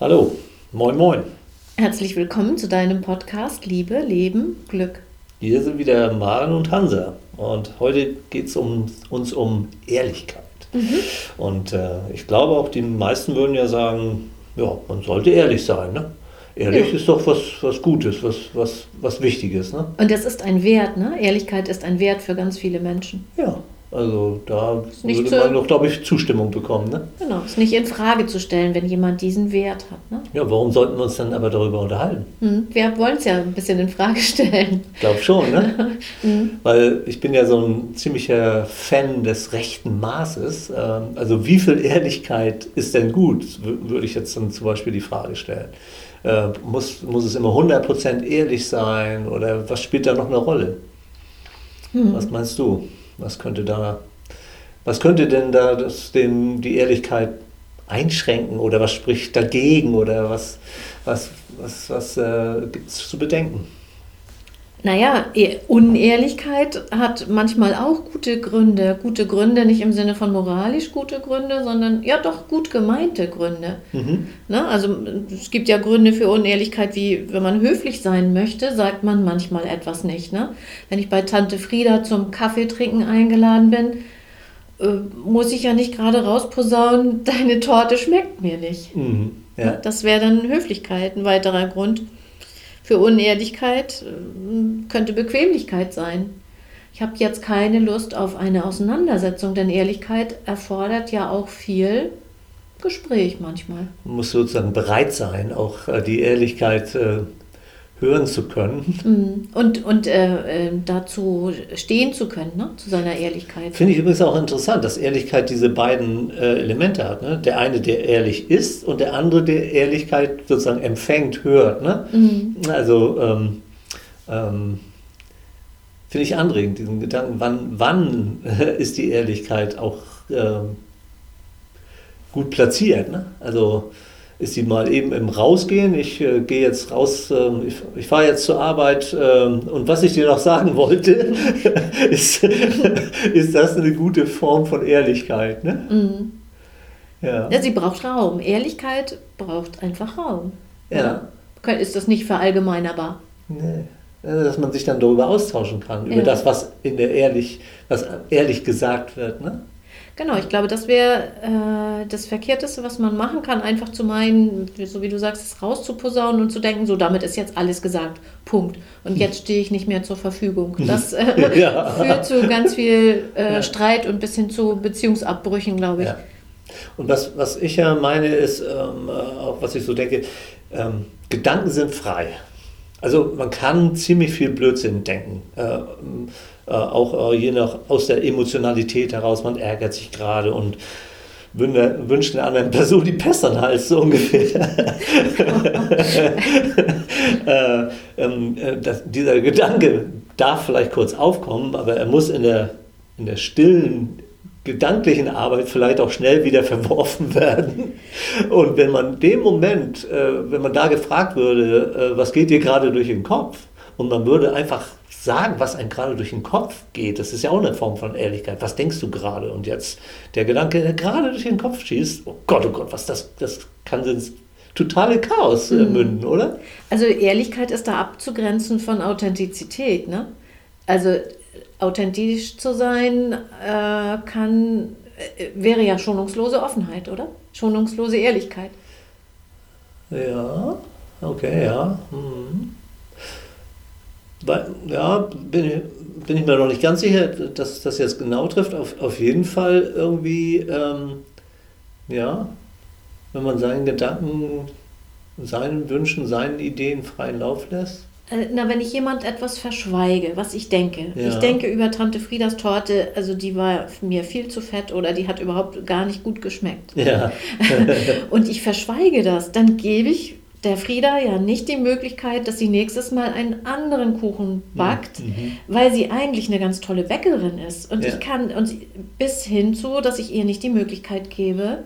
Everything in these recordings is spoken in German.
Hallo, moin moin. Herzlich willkommen zu deinem Podcast Liebe, Leben, Glück. Hier sind wieder Maren und Hansa und heute geht es um, uns um Ehrlichkeit. Mhm. Und äh, ich glaube auch, die meisten würden ja sagen, ja, man sollte ehrlich sein. Ne? Ehrlich ja. ist doch was, was Gutes, was, was, was Wichtiges. Ne? Und das ist ein Wert, ne? Ehrlichkeit ist ein Wert für ganz viele Menschen. Ja, also da würde man doch, glaube ich, Zustimmung bekommen. Ne? Genau, ist nicht in Frage zu stellen, wenn jemand diesen Wert hat. Ne? Ja, warum sollten wir uns dann aber darüber unterhalten? Hm, wir wollen es ja ein bisschen in Frage stellen. Ich glaube schon, ne? hm. Weil ich bin ja so ein ziemlicher Fan des rechten Maßes. Ähm, also wie viel Ehrlichkeit ist denn gut, würde ich jetzt dann zum Beispiel die Frage stellen. Äh, muss, muss es immer 100% ehrlich sein oder was spielt da noch eine Rolle? Hm. Was meinst du? Was könnte da, was könnte denn da das, den, die Ehrlichkeit einschränken oder was spricht dagegen oder was, was, was, was äh, gibt es zu bedenken? Naja, e-, Unehrlichkeit hat manchmal auch gute Gründe. Gute Gründe nicht im Sinne von moralisch gute Gründe, sondern ja doch gut gemeinte Gründe. Mhm. Ne? Also es gibt ja Gründe für Unehrlichkeit, wie wenn man höflich sein möchte, sagt man manchmal etwas nicht. Ne? Wenn ich bei Tante Frieda zum Kaffee trinken eingeladen bin, äh, muss ich ja nicht gerade rausposaunen, deine Torte schmeckt mir nicht. Mhm. Ja. Das wäre dann Höflichkeit, ein weiterer Grund für Unehrlichkeit äh, könnte Bequemlichkeit sein. Ich habe jetzt keine Lust auf eine Auseinandersetzung, denn Ehrlichkeit erfordert ja auch viel Gespräch manchmal. Man muss sozusagen bereit sein, auch äh, die Ehrlichkeit äh, hören zu können. Mhm. Und, und äh, äh, dazu stehen zu können, ne? zu seiner Ehrlichkeit. Finde ich übrigens auch interessant, dass Ehrlichkeit diese beiden äh, Elemente hat. Ne? Der eine, der ehrlich ist und der andere, der Ehrlichkeit sozusagen empfängt, hört. Ne? Mhm. Also ähm, ähm, finde ich anregend, diesen Gedanken, wann, wann ist die Ehrlichkeit auch ähm, gut platziert. Ne? Also ist sie mal eben im Rausgehen. Ich äh, gehe jetzt raus, äh, ich, ich fahre jetzt zur Arbeit äh, und was ich dir noch sagen wollte, ist, ist das eine gute Form von Ehrlichkeit. Ne? Mhm. Ja. ja, sie braucht Raum. Ehrlichkeit braucht einfach Raum. Ja. ja. Ist das nicht verallgemeinerbar? Nee. Dass man sich dann darüber austauschen kann, über ja. das, was in der ehrlich, was ehrlich gesagt wird. Ne? Genau, ich glaube, das wäre äh, das Verkehrteste, was man machen kann, einfach zu meinen, so wie du sagst, es rauszuposaunen und zu denken, so damit ist jetzt alles gesagt, Punkt. Und jetzt stehe ich nicht mehr zur Verfügung. Das äh, ja. führt zu ganz viel äh, ja. Streit und bis hin zu Beziehungsabbrüchen, glaube ich. Ja. Und was, was ich ja meine, ist, ähm, äh, auch was ich so denke, ähm, Gedanken sind frei. Also man kann ziemlich viel Blödsinn denken. Äh, äh, auch äh, je nach aus der Emotionalität heraus, man ärgert sich gerade und wünscht einer anderen Person die Pest an den Hals, so ungefähr. äh, ähm, äh, das, dieser Gedanke darf vielleicht kurz aufkommen, aber er muss in der, in der stillen gedanklichen Arbeit vielleicht auch schnell wieder verworfen werden. Und wenn man dem Moment, äh, wenn man da gefragt würde, äh, was geht dir gerade durch den Kopf, und man würde einfach sagen, was einem gerade durch den Kopf geht, das ist ja auch eine Form von Ehrlichkeit. Was denkst du gerade? Und jetzt der Gedanke, der gerade durch den Kopf schießt, oh Gott, oh Gott, was das, das kann ins totale Chaos äh, mhm. münden, oder? Also Ehrlichkeit ist da abzugrenzen von Authentizität, ne? Also authentisch zu sein äh, kann, äh, wäre ja schonungslose Offenheit, oder? Schonungslose Ehrlichkeit. Ja, okay, ja. Mhm. Ja, bin ich, bin ich mir noch nicht ganz sicher, dass das jetzt genau trifft. Auf, auf jeden Fall irgendwie, ähm, ja, wenn man seinen Gedanken, seinen Wünschen, seinen Ideen freien Lauf lässt. Äh, na, wenn ich jemand etwas verschweige, was ich denke. Ja. Ich denke über Tante Friedas Torte, also die war mir viel zu fett oder die hat überhaupt gar nicht gut geschmeckt. Ja. und ich verschweige das, dann gebe ich der Frieda ja nicht die Möglichkeit, dass sie nächstes Mal einen anderen Kuchen backt, mhm. weil sie eigentlich eine ganz tolle Bäckerin ist. Und ja. ich kann, und bis hin zu, dass ich ihr nicht die Möglichkeit gebe,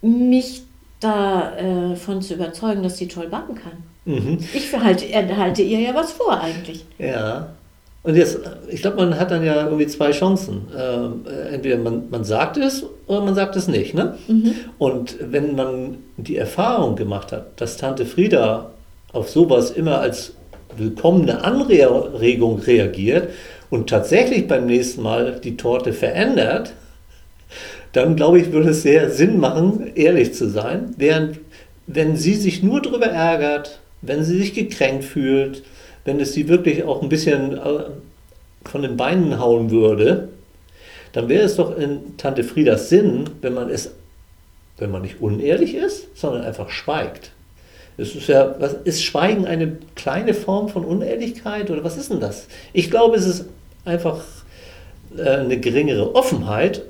mich davon äh, zu überzeugen, dass sie toll backen kann. Mhm. Ich verhalte, halte ihr ja was vor eigentlich. Ja. Und jetzt, ich glaube, man hat dann ja irgendwie zwei Chancen. Ähm, entweder man, man sagt es oder man sagt es nicht. Ne? Mhm. Und wenn man die Erfahrung gemacht hat, dass Tante Frieda auf sowas immer als willkommene Anregung reagiert und tatsächlich beim nächsten Mal die Torte verändert, dann glaube ich, würde es sehr Sinn machen, ehrlich zu sein. Während, wenn sie sich nur darüber ärgert, wenn sie sich gekränkt fühlt, wenn es sie wirklich auch ein bisschen äh, von den Beinen hauen würde, dann wäre es doch in Tante Friedas Sinn, wenn man es, wenn man nicht unehrlich ist, sondern einfach schweigt. Es ist ja, was, ist Schweigen eine kleine Form von Unehrlichkeit oder was ist denn das? Ich glaube, es ist einfach äh, eine geringere Offenheit,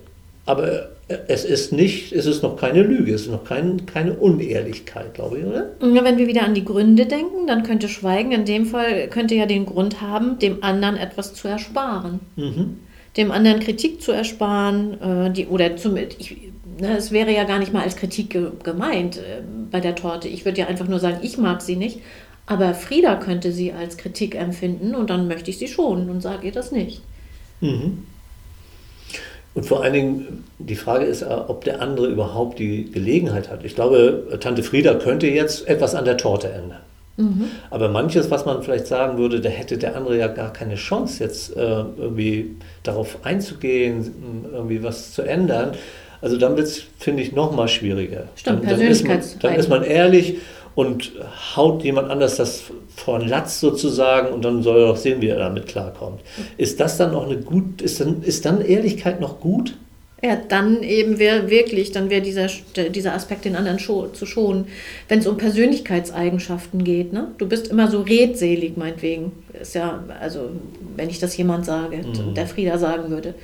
aber es ist nicht, es ist noch keine Lüge, es ist noch kein, keine Unehrlichkeit, glaube ich, oder? Wenn wir wieder an die Gründe denken, dann könnte Schweigen in dem Fall, könnte ja den Grund haben, dem anderen etwas zu ersparen. Mhm. Dem anderen Kritik zu ersparen, äh, die, oder zum, ich, ne, es wäre ja gar nicht mal als Kritik ge gemeint äh, bei der Torte. Ich würde ja einfach nur sagen, ich mag sie nicht. Aber Frieda könnte sie als Kritik empfinden und dann möchte ich sie schonen und sage ihr das nicht. Mhm. Und vor allen Dingen, die Frage ist, äh, ob der andere überhaupt die Gelegenheit hat. Ich glaube, Tante Frieda könnte jetzt etwas an der Torte ändern. Mhm. Aber manches, was man vielleicht sagen würde, da hätte der andere ja gar keine Chance, jetzt äh, irgendwie darauf einzugehen, irgendwie was zu ändern. Also dann wird es, finde ich, noch mal schwieriger. Stimmt, dann, dann, ist man, dann ist man ehrlich und haut jemand anders das vor den Latz sozusagen und dann soll er auch sehen, wie er damit klarkommt. Ist das dann auch eine gut, ist dann, ist dann Ehrlichkeit noch gut? Ja, dann eben wäre wirklich, dann wäre dieser, dieser Aspekt den anderen zu schonen. Wenn es um Persönlichkeitseigenschaften geht, ne? Du bist immer so redselig, meinetwegen. Ist ja, also, wenn ich das jemand sage, mhm. der Frieda sagen würde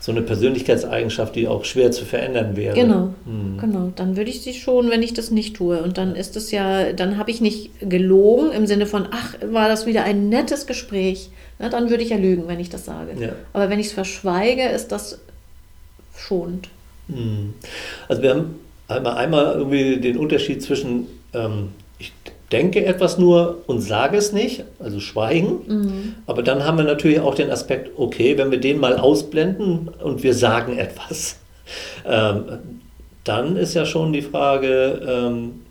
so eine Persönlichkeitseigenschaft, die auch schwer zu verändern wäre. Genau, hm. genau. Dann würde ich sie schon, wenn ich das nicht tue. Und dann ist es ja, dann habe ich nicht gelogen im Sinne von, ach, war das wieder ein nettes Gespräch. Na, dann würde ich ja lügen, wenn ich das sage. Ja. Aber wenn ich es verschweige, ist das schonend. Hm. Also wir haben einmal, einmal irgendwie den Unterschied zwischen ähm, ich denke etwas nur und sage es nicht, also schweigen. Mhm. Aber dann haben wir natürlich auch den Aspekt, okay, wenn wir den mal ausblenden und wir sagen etwas, ähm, dann ist ja schon die Frage, ähm,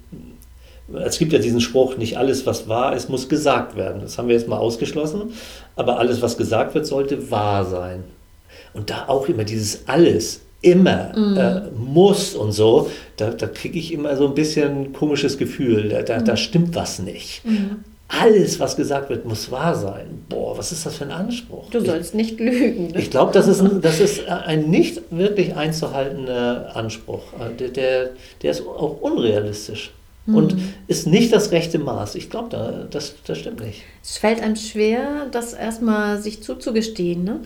es gibt ja diesen Spruch, nicht alles, was wahr ist, muss gesagt werden. Das haben wir jetzt mal ausgeschlossen. Aber alles, was gesagt wird, sollte wahr sein. Und da auch immer dieses alles immer mhm. äh, muss und so, da, da kriege ich immer so ein bisschen komisches Gefühl, da, da, mhm. da stimmt was nicht. Mhm. Alles, was gesagt wird, muss wahr sein. Boah, was ist das für ein Anspruch? Du sollst ich, nicht lügen. Ne? Ich glaube, das, ist ein, das ist ein nicht wirklich einzuhaltender Anspruch. Äh, der, der, der ist auch unrealistisch mhm. und ist nicht das rechte Maß. Ich glaube, da, das, das stimmt nicht. Es fällt einem schwer, das erstmal sich zuzugestehen. Ne?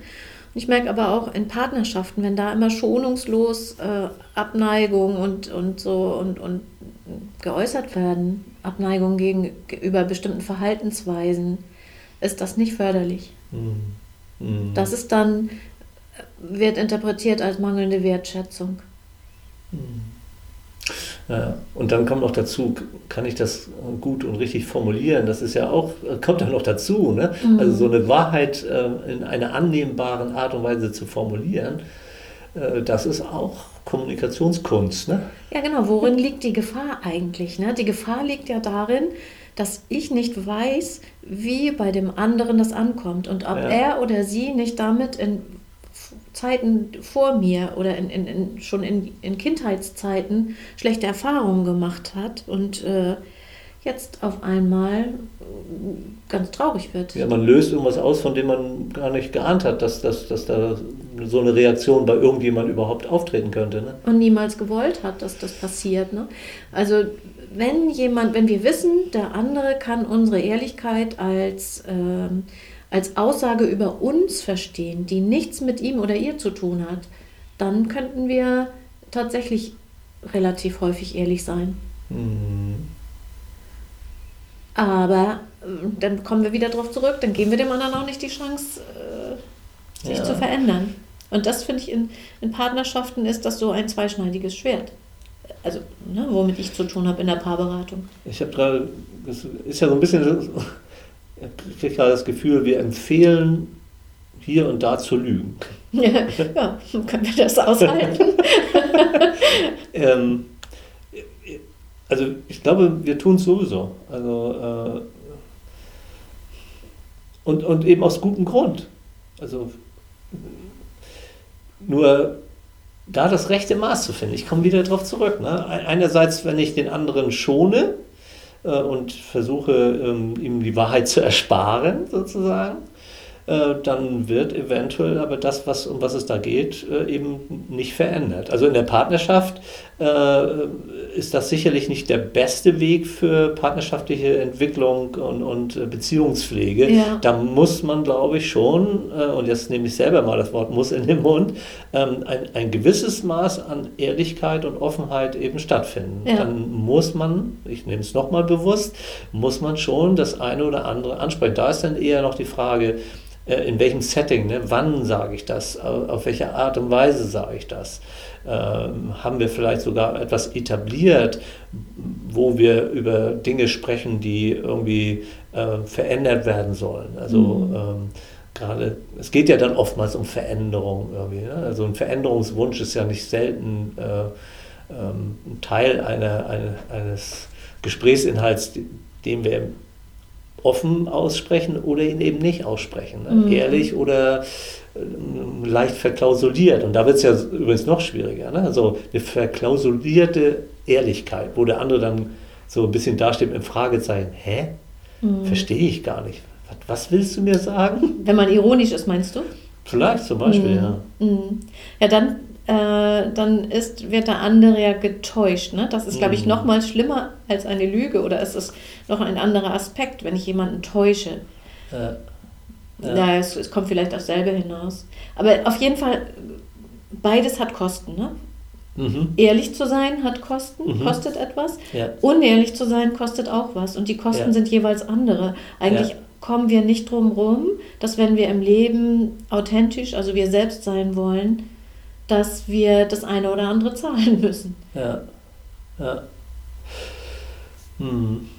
Ich merke aber auch in Partnerschaften, wenn da immer schonungslos äh, Abneigung und, und so und, und geäußert werden, Abneigung gegenüber bestimmten Verhaltensweisen, ist das nicht förderlich. Mhm. Mhm. Das ist dann, wird interpretiert als mangelnde Wertschätzung. Mhm. Und dann kommt noch dazu, kann ich das gut und richtig formulieren? Das ist ja auch, kommt ja noch dazu, ne? Mhm. Also so eine Wahrheit äh, in einer annehmbaren Art und Weise zu formulieren, äh, das ist auch Kommunikationskunst, ne? Ja, genau. Worin liegt die Gefahr eigentlich? Ne? Die Gefahr liegt ja darin, dass ich nicht weiß, wie bei dem anderen das ankommt und ob ja. er oder sie nicht damit in Zeiten vor mir oder in, in, in schon in, in Kindheitszeiten schlechte Erfahrungen gemacht hat und äh, jetzt auf einmal ganz traurig wird. Ja, man löst irgendwas aus, von dem man gar nicht geahnt hat, dass, dass, dass da so eine Reaktion bei irgendjemand überhaupt auftreten könnte. Ne? Und niemals gewollt hat, dass das passiert. Ne? Also wenn jemand, wenn wir wissen, der andere kann unsere Ehrlichkeit als ähm, als Aussage über uns verstehen, die nichts mit ihm oder ihr zu tun hat, dann könnten wir tatsächlich relativ häufig ehrlich sein. Mhm. Aber äh, dann kommen wir wieder darauf zurück, dann geben wir dem anderen auch nicht die Chance, äh, sich ja. zu verändern. Und das finde ich in, in Partnerschaften ist das so ein zweischneidiges Schwert. Also, ne, womit ich zu tun habe in der Paarberatung. Ich habe gerade, das ist ja so ein bisschen ich kriege gerade das Gefühl, wir empfehlen hier und da zu lügen. Ja, ja können wir das aushalten? ähm, also ich glaube, wir tun es sowieso. Also, äh, und, und eben aus gutem Grund. Also nur da das rechte Maß zu finden. Ich komme wieder darauf zurück. Ne? Einerseits, wenn ich den anderen schone und versuche, ähm, ihm die Wahrheit zu ersparen, sozusagen, äh, dann wird eventuell aber das, was, um was es da geht, äh, eben nicht verändert. Also in der Partnerschaft äh, ist das sicherlich nicht der beste Weg für partnerschaftliche Entwicklung und, und Beziehungspflege. Ja. Da muss man, glaube ich, schon, und jetzt nehme ich selber mal das Wort muss in den Mund, ähm, ein, ein gewisses Maß an Ehrlichkeit und Offenheit eben stattfinden. Ja. Dann muss man, ich nehme es nochmal bewusst, muss man schon das eine oder andere ansprechen. Da ist dann eher noch die Frage, äh, in welchem Setting, ne? wann sage ich das, auf welche Art und Weise sage ich das. Ähm, haben wir vielleicht sogar etwas etabliert, wo wir über Dinge sprechen, die irgendwie äh, verändert werden sollen. Also mhm. ähm, gerade, es geht ja dann oftmals um Veränderung irgendwie. Ne? Also ein Veränderungswunsch ist ja nicht selten äh, ähm, Teil einer, eine, eines Gesprächsinhalts, den wir offen aussprechen oder ihn eben nicht aussprechen. Ne? Mhm. Ehrlich oder äh, leicht verklausuliert. Und da wird es ja übrigens noch schwieriger. Ne? Also eine verklausulierte Ehrlichkeit, wo der andere dann so ein bisschen dasteht dem Fragezeichen, hä? Mhm. Verstehe ich gar nicht. Was, was, willst du mir sagen? Wenn man ironisch ist, meinst du? Vielleicht zum Beispiel, mhm. ja. Mhm. Ja, dann äh, dann ist, wird der andere ja getäuscht. Ne? Das ist, glaube ich, mhm. noch mal schlimmer als eine Lüge oder es ist noch ein anderer Aspekt, wenn ich jemanden täusche. Ja. Ja. es, es, kommt vielleicht aufs selbe hinaus. Aber auf jeden Fall, beides hat Kosten. Ne? Mhm. Ehrlich zu sein hat Kosten, mhm. kostet etwas. Ja. Unehrlich zu sein kostet auch was. Und die Kosten ja. sind jeweils andere. Eigentlich kommen wir nicht drum rum, dass wenn wir im Leben authentisch, also wir selbst sein wollen, dass wir das eine oder andere zahlen müssen. Ja. Ja. Hm.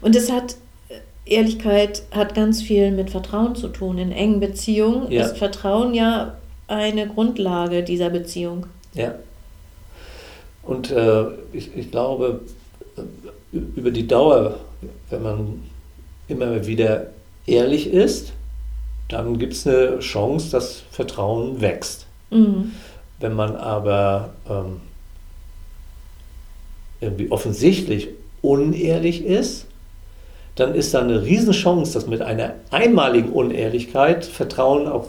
Und es hat, Ehrlichkeit hat ganz viel mit Vertrauen zu tun. In engen Beziehungen ja. ist Vertrauen ja eine Grundlage dieser Beziehung. Ja. Und äh, ich, ich glaube, über die Dauer, wenn man immer wieder ehrlich ist, dann gibt es eine Chance, dass Vertrauen wächst. Mhm. Wenn man aber ähm, irgendwie offensichtlich unehrlich ist, dann ist da eine Riesenchance, dass mit einer einmaligen Unehrlichkeit Vertrauen auch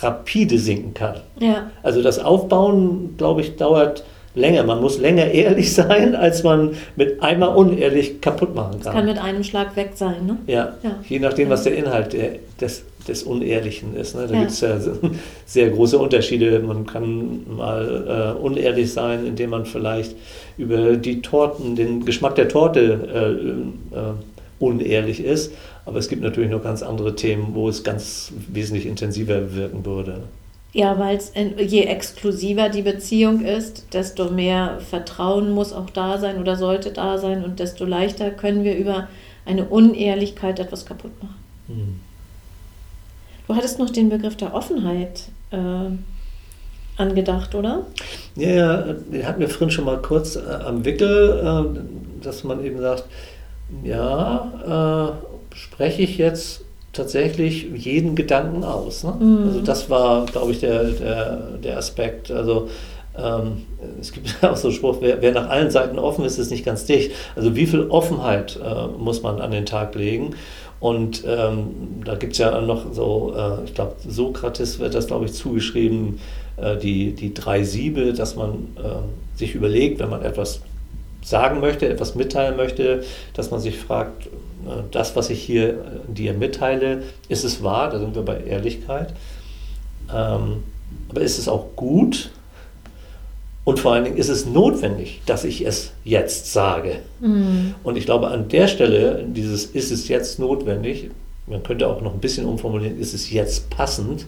rapide sinken kann. Ja. Also das Aufbauen, glaube ich, dauert länger. Man muss länger ehrlich sein, als man mit einmal unehrlich kaputt machen kann. Das kann mit einem Schlag weg sein, ne? Ja, ja. je nachdem, was der Inhalt des, des Unehrlichen ist. Ne? Da ja. gibt es ja sehr große Unterschiede. Man kann mal äh, unehrlich sein, indem man vielleicht über die Torten, den Geschmack der Torte äh, äh, unehrlich ist. Aber es gibt natürlich noch ganz andere Themen, wo es ganz wesentlich intensiver wirken würde. Ja, weil je exklusiver die Beziehung ist, desto mehr Vertrauen muss auch da sein oder sollte da sein und desto leichter können wir über eine Unehrlichkeit etwas kaputt machen. Hm. Du hattest noch den Begriff der Offenheit äh, angedacht, oder? Ja, ja, den hatten wir vorhin schon mal kurz äh, am Wickel, äh, dass man eben sagt, ja, äh, spreche ich jetzt tatsächlich jeden Gedanken aus. Ne? Mhm. Also das war, glaube ich, der, der, der Aspekt. Also ähm, es gibt auch so einen Spruch, wer, wer, nach allen Seiten offen ist, ist nicht ganz dicht. Also wie viel Offenheit äh, muss man an den Tag legen? Und ähm, da gibt es ja noch so, äh, ich glaube, Sokrates wird das, glaube ich, zugeschrieben, äh, die, die drei Siebe, dass man äh, sich überlegt, wenn man etwas sagen möchte, etwas mitteilen möchte, dass man sich fragt, äh, das, was ich hier äh, dir mitteile, ist es wahr? Da sind wir bei Ehrlichkeit. Ähm, aber ist es auch gut? Und vor allen Dingen ist es notwendig, dass ich es jetzt sage. Mhm. Und ich glaube, an der Stelle, dieses ist es jetzt notwendig, man könnte auch noch ein bisschen umformulieren, ist es jetzt passend,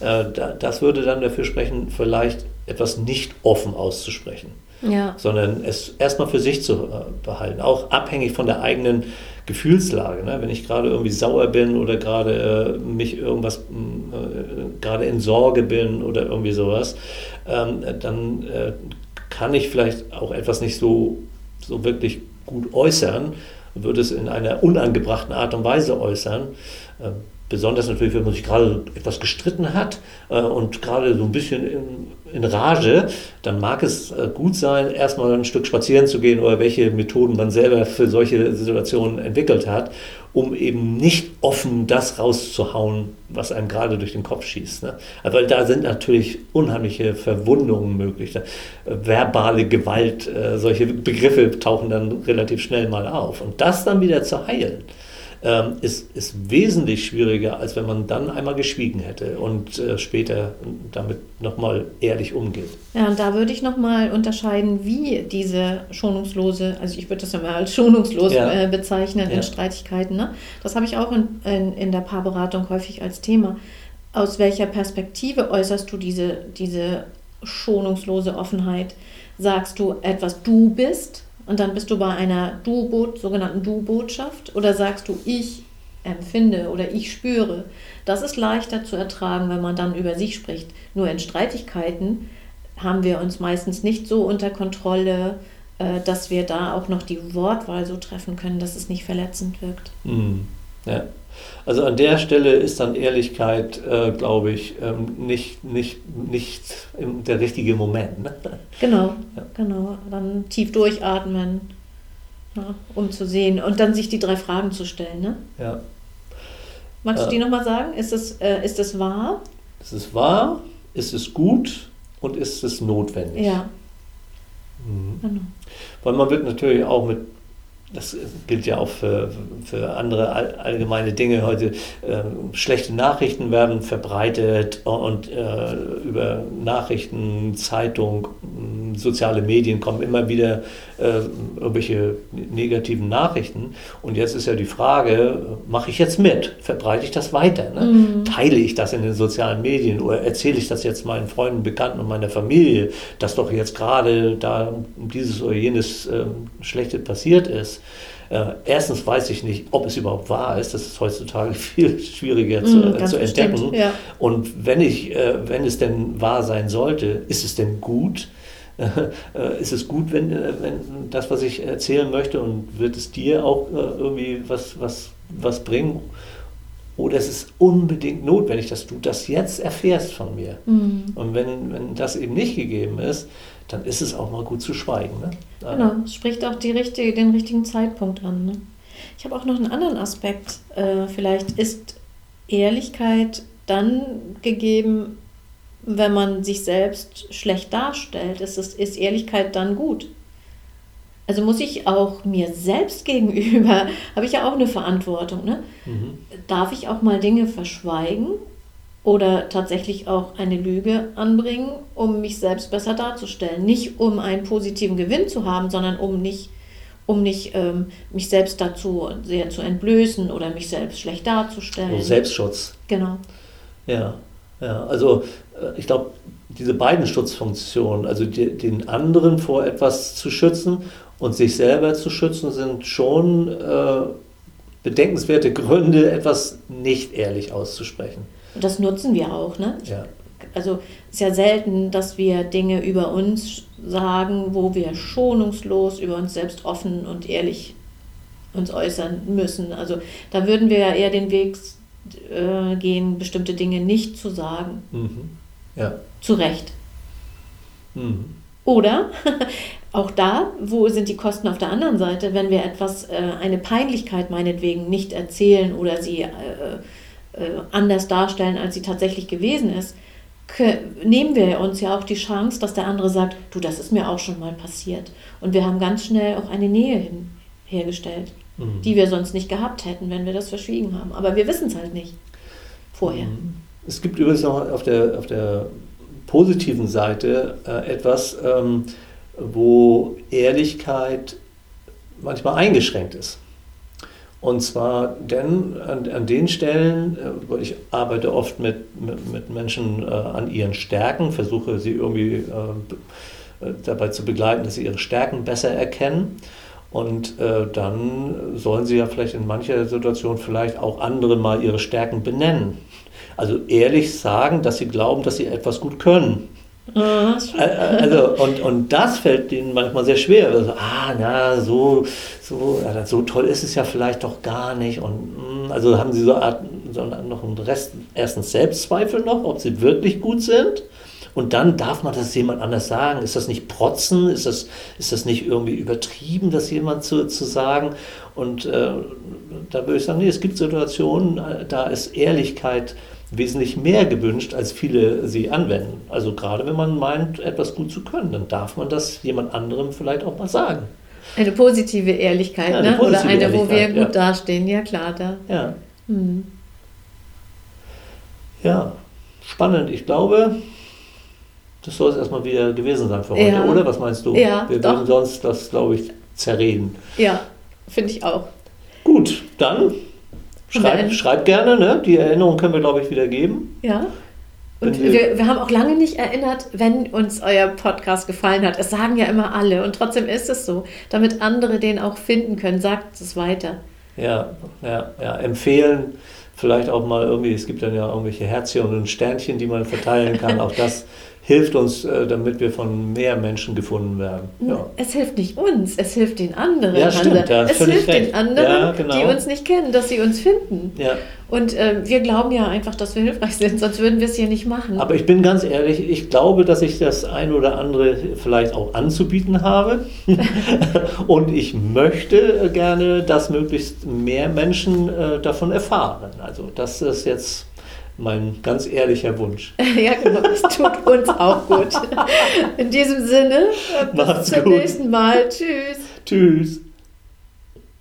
äh, das würde dann dafür sprechen, vielleicht etwas nicht offen auszusprechen. Ja. sondern es erstmal für sich zu äh, behalten, auch abhängig von der eigenen Gefühlslage. Ne? Wenn ich gerade irgendwie sauer bin oder gerade äh, mich irgendwas, äh, gerade in Sorge bin oder irgendwie sowas, ähm, dann äh, kann ich vielleicht auch etwas nicht so, so wirklich gut äußern, würde es in einer unangebrachten Art und Weise äußern. Ähm, besonders natürlich, wenn man sich gerade etwas gestritten hat äh, und gerade so ein bisschen in, in Rage, dann mag es äh, gut sein, erstmal ein Stück spazieren zu gehen oder welche Methoden man selber für solche Situationen entwickelt hat, um eben nicht offen das rauszuhauen, was einem gerade durch den Kopf schießt. Ne? Weil da sind natürlich unheimliche Verwundungen möglich. Ne? Verbale Gewalt, äh, solche Begriffe tauchen dann relativ schnell mal auf. Und das dann wieder zu heilen ähm, ist, ist wesentlich schwieriger, als wenn man dann einmal geschwiegen hätte und äh, später damit nochmal ehrlich umgeht. Ja, und da würde ich nochmal unterscheiden, wie diese schonungslose, also ich würde das ja mal als schonungslos ja. äh, bezeichnen ja. in Streitigkeiten. Ne? Das habe ich auch in, in, in der Paarberatung häufig als Thema. Aus welcher Perspektive äußerst du diese, diese schonungslose Offenheit? Sagst du etwas, du bist, und dann bist du bei einer Du-Boot, sogenannten Du-Botschaft oder sagst du ich empfinde oder ich spüre. Das ist leichter zu ertragen, wenn man dann über sich spricht. Nur in Streitigkeiten haben wir uns meistens nicht so unter Kontrolle, äh, dass wir da auch noch die Wortwahl so treffen können, dass es nicht verletzend wirkt. Mm, ja. Also an der Stelle ist dann Ehrlichkeit, äh, glaube ich, ähm, nicht, nicht, nicht der richtige Moment. Ne? Genau, ja. genau. Dann tief durchatmen, ja, um zu sehen und dann sich die drei Fragen zu stellen. Ne? Ja. Magst du die nochmal sagen? Ist es, äh, ist es wahr? Ist es wahr? Ist es gut? Und ist es notwendig? Ja. Mhm. Genau. Weil man wird natürlich auch mit das gilt ja auch für, für andere allgemeine Dinge heute. Äh, schlechte Nachrichten werden verbreitet und äh, über Nachrichten, Zeitung, soziale Medien kommen immer wieder äh, irgendwelche negativen Nachrichten. Und jetzt ist ja die Frage, mache ich jetzt mit? Verbreite ich das weiter? Ne? Mhm. Teile ich das in den sozialen Medien oder erzähle ich das jetzt meinen Freunden, Bekannten und meiner Familie, dass doch jetzt gerade da dieses oder jenes äh, Schlechte passiert ist? Äh, erstens weiß ich nicht, ob es überhaupt wahr ist. Das ist heutzutage viel schwieriger zu, mm, zu entdecken. Bestimmt, ja. Und wenn, ich, äh, wenn es denn wahr sein sollte, ist es denn gut? Äh, ist es gut, wenn, äh, wenn das, was ich erzählen möchte, und wird es dir auch äh, irgendwie was, was, was bringen? Oder es ist unbedingt notwendig, dass du das jetzt erfährst von mir. Mhm. Und wenn, wenn das eben nicht gegeben ist, dann ist es auch mal gut zu schweigen. Ne? Genau, es spricht auch die richtige, den richtigen Zeitpunkt an. Ne? Ich habe auch noch einen anderen Aspekt. Äh, vielleicht ist Ehrlichkeit dann gegeben, wenn man sich selbst schlecht darstellt. Ist, ist, ist Ehrlichkeit dann gut? Also muss ich auch mir selbst gegenüber, habe ich ja auch eine Verantwortung. Ne? Mhm. Darf ich auch mal Dinge verschweigen oder tatsächlich auch eine Lüge anbringen, um mich selbst besser darzustellen. Nicht um einen positiven Gewinn zu haben, sondern um nicht, um nicht ähm, mich selbst dazu sehr zu entblößen oder mich selbst schlecht darzustellen. Also Selbstschutz. Genau. Ja, ja. Also äh, ich glaube, diese beiden Schutzfunktionen, also die, den anderen vor etwas zu schützen und sich selber zu schützen, sind schon äh, bedenkenswerte Gründe, etwas nicht ehrlich auszusprechen. Und das nutzen wir auch, ne? Ja. Also es ist ja selten, dass wir Dinge über uns sagen, wo wir schonungslos über uns selbst offen und ehrlich uns äußern müssen. Also da würden wir ja eher den Weg äh, gehen, bestimmte Dinge nicht zu sagen. Mhm. Ja. Zu Recht. Mhm. Oder auch da, wo sind die Kosten auf der anderen Seite, wenn wir etwas, äh, eine Peinlichkeit meinetwegen nicht erzählen oder sie äh, anders darstellen, als sie tatsächlich gewesen ist, nehmen wir uns ja auch die Chance, dass der andere sagt, du, das ist mir auch schon mal passiert. Und wir haben ganz schnell auch eine Nähe hin, hergestellt, mhm. die wir sonst nicht gehabt hätten, wenn wir das verschwiegen haben. Aber wir wissen es halt nicht vorher. Mhm. Es gibt übrigens noch auf der, auf der positiven Seite äh, etwas, ähm, wo Ehrlichkeit manchmal eingeschränkt ist. Und zwar denn an, an den Stellen, äh, ich arbeite oft mit, mit, mit Menschen äh, an ihren Stärken, versuche sie irgendwie äh, äh, dabei zu begleiten, dass sie ihre Stärken besser erkennen. Und äh, dann sollen sie ja vielleicht in mancher Situation vielleicht auch andere mal ihre Stärken benennen. Also ehrlich sagen, dass sie glauben, dass sie etwas gut können. Ah, also, und, und das fällt ihnen manchmal sehr schwer. Also, ah, na, so, so, so toll ist es ja vielleicht doch gar nicht. Und hm, also haben sie so, Art, so noch einen Rest, erstens Selbstzweifel noch, ob sie wirklich gut sind. Und dann darf man das jemand anders sagen. Ist das nicht Protzen? Ist das, ist das nicht irgendwie übertrieben, das jemand zu, zu sagen? Und äh, da würde ich sagen, nee, es gibt Situationen, da ist Ehrlichkeit wesentlich mehr gewünscht, als viele sie anwenden. Also gerade wenn man meint, etwas gut zu können, dann darf man das jemand anderem vielleicht auch mal sagen. Eine positive Ehrlichkeit, ja, eine ne? Positive oder eine, Ehrlichkeit, wo wir gut ja. dastehen, ja klar. Da. Ja. Hm. ja, spannend. Ich glaube, das soll es erstmal wieder gewesen sein für heute, ja. oder? Was meinst du? Ja, wir doch. würden sonst das, glaube ich, zerreden. Ja, finde ich auch. Gut, dann Schreibt, schreibt gerne, ne? die Erinnerung können wir, glaube ich, wieder geben. Ja. Und wir, wir, haben auch lange nicht erinnert, wenn uns euer Podcast gefallen hat. Es sagen ja immer alle und trotzdem ist es so. Damit andere den auch finden können, sagt es weiter. Ja, ja, ja. Empfehlen, vielleicht auch mal irgendwie, es gibt dann ja irgendwelche Herzchen und Sternchen, die man verteilen kann. auch das hilft uns, äh, damit wir von mehr Menschen gefunden werden. Ja. Es hilft nicht uns, es hilft den anderen. Ja, stimmt, ja, es hilft recht. den anderen, ja, genau. die uns nicht kennen, dass sie uns finden. Ja. Und äh, wir glauben ja einfach, dass wir hilfreich sind, sonst würden wir es hier nicht machen. Aber ich bin ganz ehrlich, ich glaube, dass ich das ein oder andere vielleicht auch anzubieten habe. Und ich möchte gerne, dass möglichst mehr Menschen äh, davon erfahren. Also das ist jetzt mein ganz ehrlicher Wunsch. ja, genau, das tut uns auch gut. In diesem Sinne, bis Macht's zum gut. nächsten Mal. Tschüss. Tschüss.